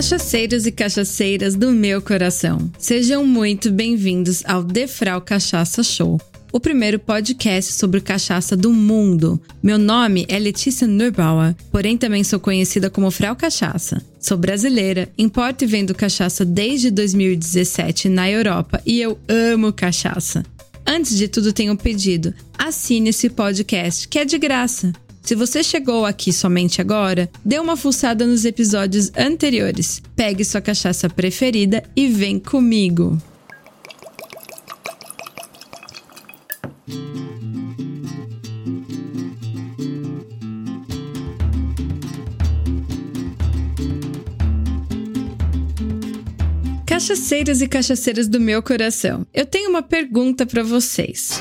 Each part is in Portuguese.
Cachaceiros e cachaceiras do meu coração, sejam muito bem-vindos ao Defrau Cachaça Show, o primeiro podcast sobre cachaça do mundo. Meu nome é Letícia Neubauer, porém também sou conhecida como Frau Cachaça. Sou brasileira, importo e vendo cachaça desde 2017 na Europa e eu amo cachaça. Antes de tudo, tenho um pedido: assine esse podcast, que é de graça. Se você chegou aqui somente agora, dê uma fuçada nos episódios anteriores, pegue sua cachaça preferida e vem comigo. Cachaceiros e cachaceiras do meu coração, eu tenho uma pergunta para vocês.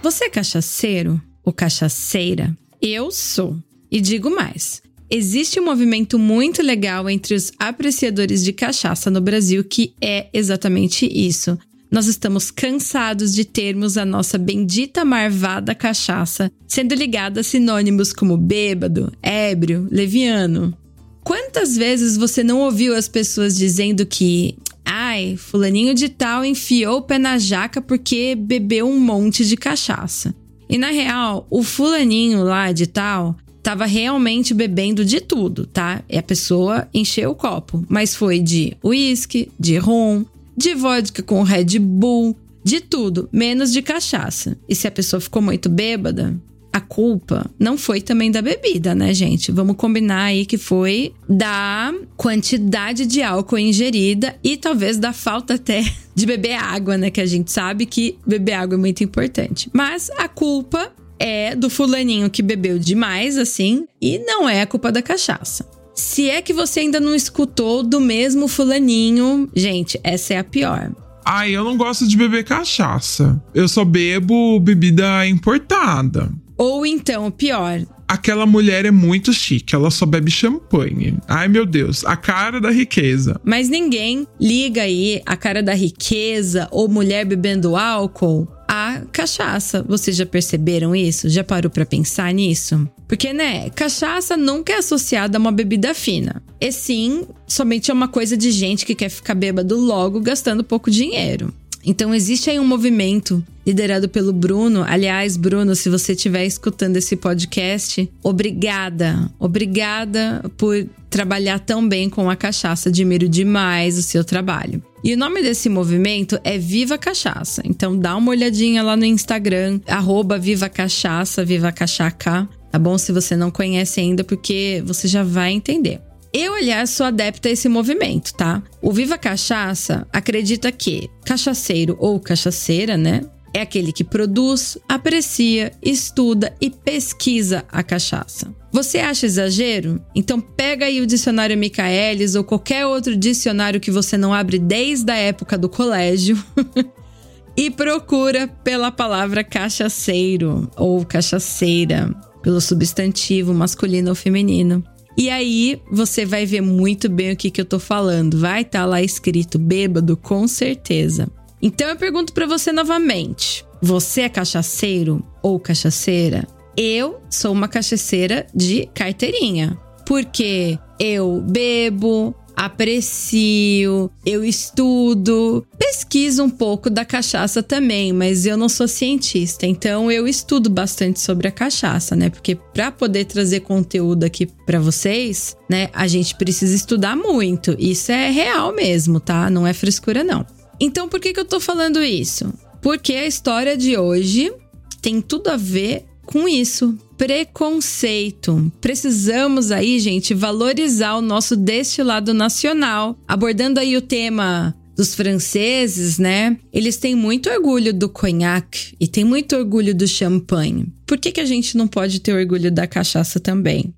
Você é cachaceiro ou cachaceira? Eu sou. E digo mais: existe um movimento muito legal entre os apreciadores de cachaça no Brasil que é exatamente isso. Nós estamos cansados de termos a nossa bendita marvada cachaça sendo ligada a sinônimos como bêbado, ébrio, leviano. Quantas vezes você não ouviu as pessoas dizendo que, ai, fulaninho de tal enfiou o pé na jaca porque bebeu um monte de cachaça? E na real, o fulaninho lá de tal tava realmente bebendo de tudo, tá? E a pessoa encheu o copo, mas foi de uísque, de rum, de vodka com Red Bull, de tudo, menos de cachaça. E se a pessoa ficou muito bêbada, a culpa não foi também da bebida, né, gente? Vamos combinar aí que foi da quantidade de álcool ingerida e talvez da falta até de beber água, né? Que a gente sabe que beber água é muito importante. Mas a culpa é do fulaninho que bebeu demais, assim, e não é a culpa da cachaça. Se é que você ainda não escutou do mesmo fulaninho, gente, essa é a pior. Ai, eu não gosto de beber cachaça. Eu só bebo bebida importada. Ou então, pior, aquela mulher é muito chique, ela só bebe champanhe. Ai meu Deus, a cara da riqueza. Mas ninguém liga aí a cara da riqueza ou mulher bebendo álcool a cachaça. Vocês já perceberam isso? Já parou para pensar nisso? Porque, né, cachaça nunca é associada a uma bebida fina. E sim, somente é uma coisa de gente que quer ficar bêbado logo gastando pouco dinheiro. Então existe aí um movimento liderado pelo Bruno. Aliás, Bruno, se você estiver escutando esse podcast, obrigada. Obrigada por trabalhar tão bem com a cachaça. Admiro demais o seu trabalho. E o nome desse movimento é Viva Cachaça. Então dá uma olhadinha lá no Instagram, arroba Viva Cachaça, Viva Cachaca, tá bom? Se você não conhece ainda, porque você já vai entender. Eu, aliás, sou adepta a esse movimento, tá? O Viva Cachaça acredita que cachaceiro ou cachaceira, né? É aquele que produz, aprecia, estuda e pesquisa a cachaça. Você acha exagero? Então pega aí o dicionário Michaelis ou qualquer outro dicionário que você não abre desde a época do colégio e procura pela palavra cachaceiro ou cachaceira, pelo substantivo masculino ou feminino. E aí você vai ver muito bem o que, que eu tô falando. Vai estar tá lá escrito bêbado, com certeza. Então eu pergunto para você novamente: você é cachaceiro ou cachaceira? Eu sou uma cachaceira de carteirinha. Porque eu bebo, aprecio, eu estudo, pesquiso um pouco da cachaça também, mas eu não sou cientista, então eu estudo bastante sobre a cachaça, né? Porque para poder trazer conteúdo aqui para vocês, né, a gente precisa estudar muito. Isso é real mesmo, tá? Não é frescura não. Então, por que que eu tô falando isso? Porque a história de hoje tem tudo a ver com isso. Preconceito. Precisamos aí, gente, valorizar o nosso destilado nacional, abordando aí o tema dos franceses, né? Eles têm muito orgulho do conhaque e têm muito orgulho do champanhe. Por que, que a gente não pode ter orgulho da cachaça também?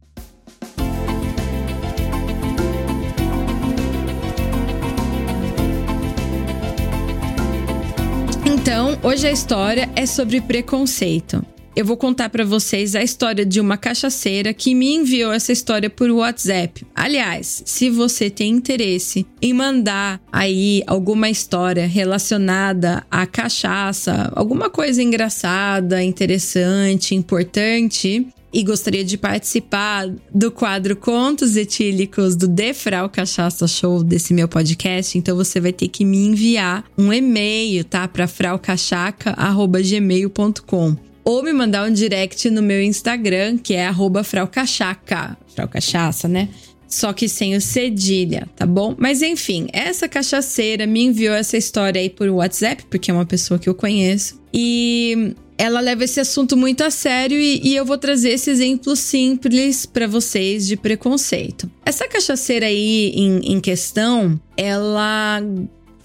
Então, hoje a história é sobre preconceito eu vou contar para vocês a história de uma cachaceira que me enviou essa história por WhatsApp. Aliás, se você tem interesse em mandar aí alguma história relacionada à cachaça, alguma coisa engraçada, interessante, importante, e gostaria de participar do quadro Contos Etílicos do Defrau Cachaça Show desse meu podcast, então você vai ter que me enviar um e-mail, tá? Para fraucachaca@gmail.com ou me mandar um direct no meu Instagram, que é fraucachaca, fraucachaça, né? Só que sem o cedilha, tá bom? Mas enfim, essa cachaceira me enviou essa história aí por WhatsApp, porque é uma pessoa que eu conheço. E ela leva esse assunto muito a sério e, e eu vou trazer esse exemplo simples para vocês de preconceito. Essa cachaceira aí em, em questão, ela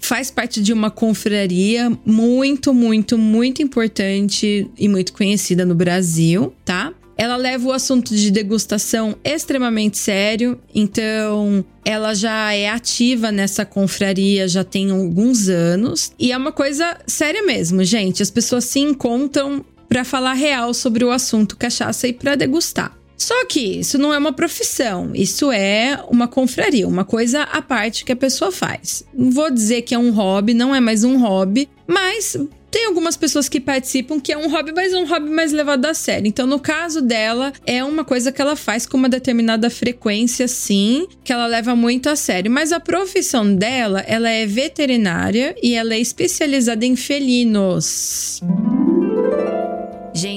faz parte de uma confraria muito, muito, muito importante e muito conhecida no Brasil, tá? Ela leva o assunto de degustação extremamente sério, então ela já é ativa nessa confraria já tem alguns anos e é uma coisa séria mesmo, gente. As pessoas se encontram para falar real sobre o assunto cachaça e para degustar. Só que isso não é uma profissão, isso é uma confraria, uma coisa à parte que a pessoa faz. Não vou dizer que é um hobby, não é mais um hobby, mas tem algumas pessoas que participam que é um hobby, mas um hobby mais levado a sério. Então, no caso dela, é uma coisa que ela faz com uma determinada frequência, sim, que ela leva muito a sério. Mas a profissão dela, ela é veterinária e ela é especializada em felinos.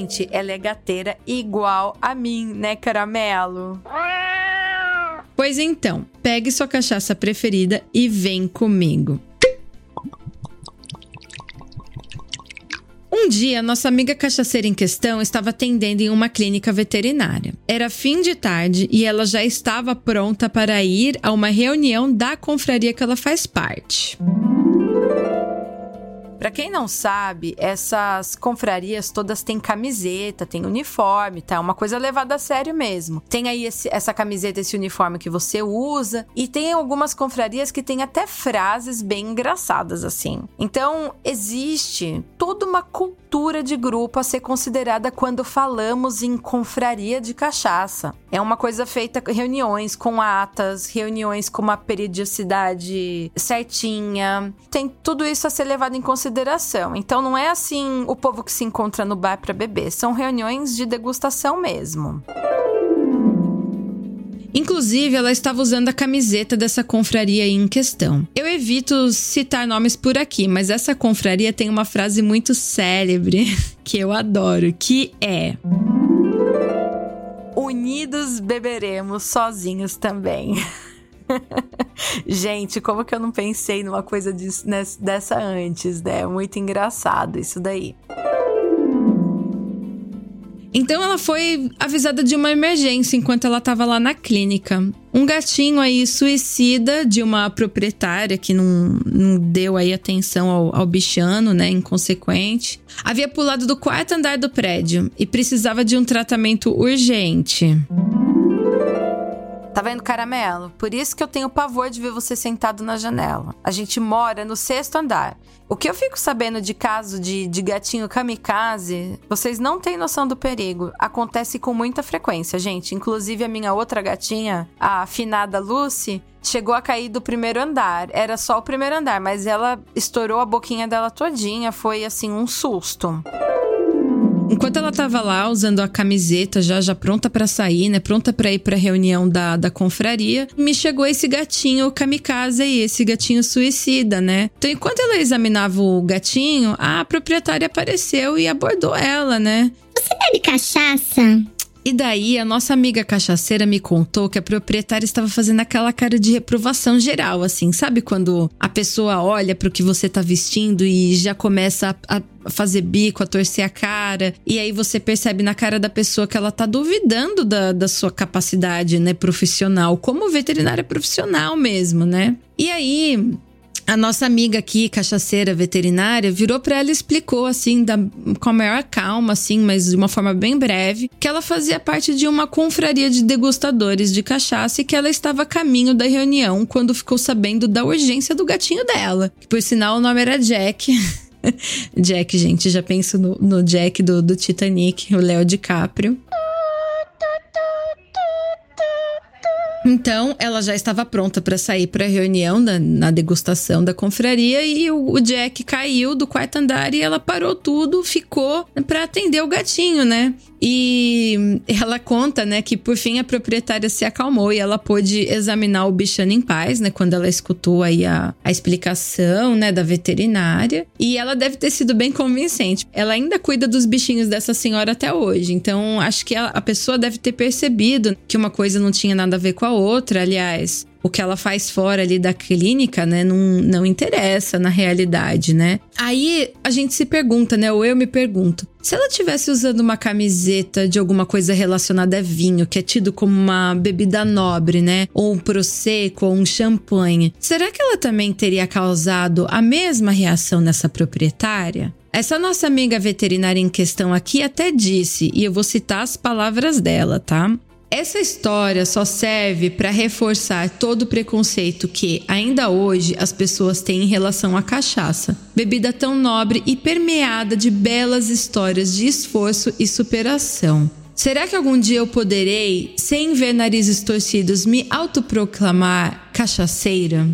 Gente, ela é gateira igual a mim, né, caramelo? Pois então, pegue sua cachaça preferida e vem comigo. Um dia, nossa amiga cachaceira em questão estava atendendo em uma clínica veterinária. Era fim de tarde e ela já estava pronta para ir a uma reunião da confraria que ela faz parte. Para quem não sabe, essas confrarias todas têm camiseta, tem uniforme, tá? É uma coisa levada a sério mesmo. Tem aí esse, essa camiseta, esse uniforme que você usa, e tem algumas confrarias que tem até frases bem engraçadas assim. Então, existe toda uma cultura de grupo a ser considerada quando falamos em confraria de cachaça. É uma coisa feita reuniões com atas, reuniões com uma periodicidade certinha. Tem tudo isso a ser levado em consideração consideração. Então não é assim o povo que se encontra no bar para beber, são reuniões de degustação mesmo. Inclusive, ela estava usando a camiseta dessa confraria em questão. Eu evito citar nomes por aqui, mas essa confraria tem uma frase muito célebre que eu adoro, que é: Unidos beberemos, sozinhos também. Gente, como que eu não pensei numa coisa disso, dessa antes, né? Muito engraçado isso daí. Então ela foi avisada de uma emergência enquanto ela estava lá na clínica. Um gatinho aí suicida de uma proprietária que não, não deu aí atenção ao, ao bichano, né? Inconsequente. Havia pulado do quarto andar do prédio e precisava de um tratamento urgente. Tá vendo, caramelo? Por isso que eu tenho pavor de ver você sentado na janela. A gente mora no sexto andar. O que eu fico sabendo de caso de, de gatinho kamikaze, vocês não têm noção do perigo. Acontece com muita frequência, gente. Inclusive, a minha outra gatinha, a afinada Lucy, chegou a cair do primeiro andar. Era só o primeiro andar, mas ela estourou a boquinha dela todinha. Foi assim um susto. Enquanto ela tava lá usando a camiseta já já pronta para sair, né, pronta para ir para reunião da, da confraria, me chegou esse gatinho kamikaze aí, esse gatinho suicida, né? Então, enquanto ela examinava o gatinho, a proprietária apareceu e abordou ela, né? Você bebe cachaça? E daí, a nossa amiga cachaceira me contou que a proprietária estava fazendo aquela cara de reprovação geral, assim. Sabe quando a pessoa olha para o que você tá vestindo e já começa a, a fazer bico, a torcer a cara. E aí você percebe na cara da pessoa que ela tá duvidando da, da sua capacidade, né, profissional, como veterinária profissional mesmo, né? E aí, a nossa amiga aqui, cachaceira veterinária, virou para ela e explicou assim, da, com a maior calma, assim, mas de uma forma bem breve, que ela fazia parte de uma confraria de degustadores de cachaça e que ela estava a caminho da reunião quando ficou sabendo da urgência do gatinho dela. Que por sinal o nome era Jack. Jack, gente, já penso no, no Jack do, do Titanic, o Léo DiCaprio. Então, ela já estava pronta para sair para a reunião na, na, degustação da confraria e o, o, Jack caiu do quarto andar e ela parou tudo, ficou para atender o gatinho, né? E ela conta, né, que por fim a proprietária se acalmou e ela pôde examinar o bichano em paz, né, quando ela escutou aí a, a explicação, né, da veterinária. E ela deve ter sido bem convincente. Ela ainda cuida dos bichinhos dessa senhora até hoje. Então, acho que ela, a pessoa deve ter percebido que uma coisa não tinha nada a ver com a outra. Aliás, o que ela faz fora ali da clínica, né, não, não interessa na realidade, né? Aí a gente se pergunta, né, ou eu me pergunto, se ela tivesse usando uma camiseta de alguma coisa relacionada a vinho, que é tido como uma bebida nobre, né, ou um prosecco ou um champanhe, será que ela também teria causado a mesma reação nessa proprietária? Essa nossa amiga veterinária em questão aqui até disse, e eu vou citar as palavras dela, tá? Essa história só serve para reforçar todo o preconceito que, ainda hoje, as pessoas têm em relação à cachaça, bebida tão nobre e permeada de belas histórias de esforço e superação. Será que algum dia eu poderei, sem ver narizes torcidos, me autoproclamar cachaceira?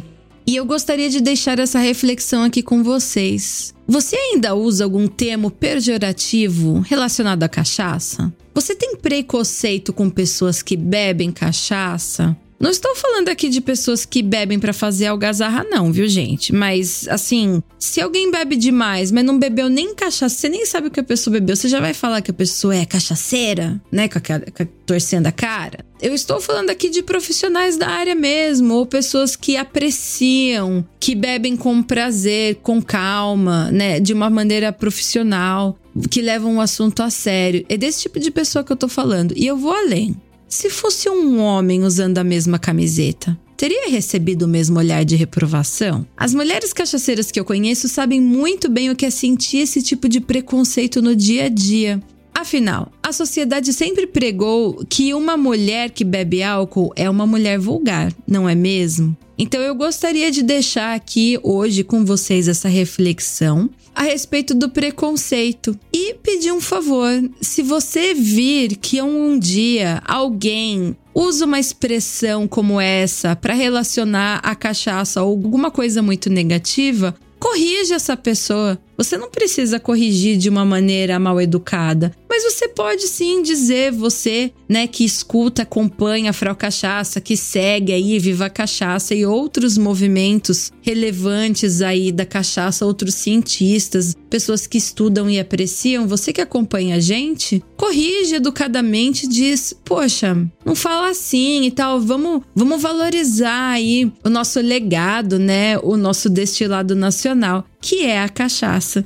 E eu gostaria de deixar essa reflexão aqui com vocês. Você ainda usa algum termo pejorativo relacionado à cachaça? Você tem preconceito com pessoas que bebem cachaça? Não estou falando aqui de pessoas que bebem para fazer algazarra, não, viu, gente? Mas, assim, se alguém bebe demais, mas não bebeu nem cachaça, você nem sabe o que a pessoa bebeu, você já vai falar que a pessoa é cachaceira, né? Com a, com a, torcendo a cara. Eu estou falando aqui de profissionais da área mesmo, ou pessoas que apreciam, que bebem com prazer, com calma, né? De uma maneira profissional, que levam o assunto a sério. É desse tipo de pessoa que eu tô falando. E eu vou além. Se fosse um homem usando a mesma camiseta, teria recebido o mesmo olhar de reprovação? As mulheres cachaceiras que eu conheço sabem muito bem o que é sentir esse tipo de preconceito no dia a dia. Afinal, a sociedade sempre pregou que uma mulher que bebe álcool é uma mulher vulgar, não é mesmo? Então eu gostaria de deixar aqui hoje com vocês essa reflexão a respeito do preconceito e pedir um favor. Se você vir que um dia alguém usa uma expressão como essa para relacionar a cachaça ou alguma coisa muito negativa, corrija essa pessoa. Você não precisa corrigir de uma maneira mal educada, mas você pode sim dizer, você, né, que escuta, acompanha a Frau Cachaça, que segue aí Viva Cachaça e outros movimentos relevantes aí da cachaça, outros cientistas, pessoas que estudam e apreciam, você que acompanha a gente, corrige educadamente, diz: "Poxa, não fala assim e tal, vamos, vamos valorizar aí o nosso legado, né, o nosso destilado nacional." Que é a cachaça.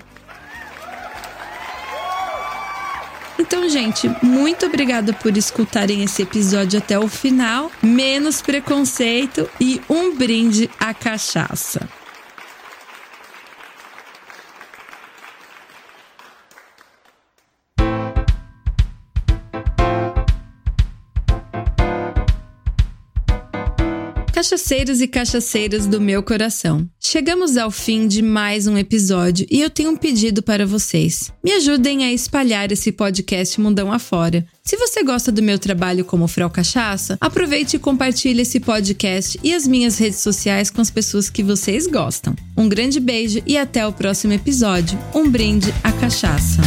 Então, gente, muito obrigada por escutarem esse episódio até o final. Menos preconceito e um brinde à cachaça. Cachaceiros e cachaceiras do meu coração. Chegamos ao fim de mais um episódio e eu tenho um pedido para vocês. Me ajudem a espalhar esse podcast mundão afora. Se você gosta do meu trabalho como Frau Cachaça, aproveite e compartilhe esse podcast e as minhas redes sociais com as pessoas que vocês gostam. Um grande beijo e até o próximo episódio. Um brinde à cachaça.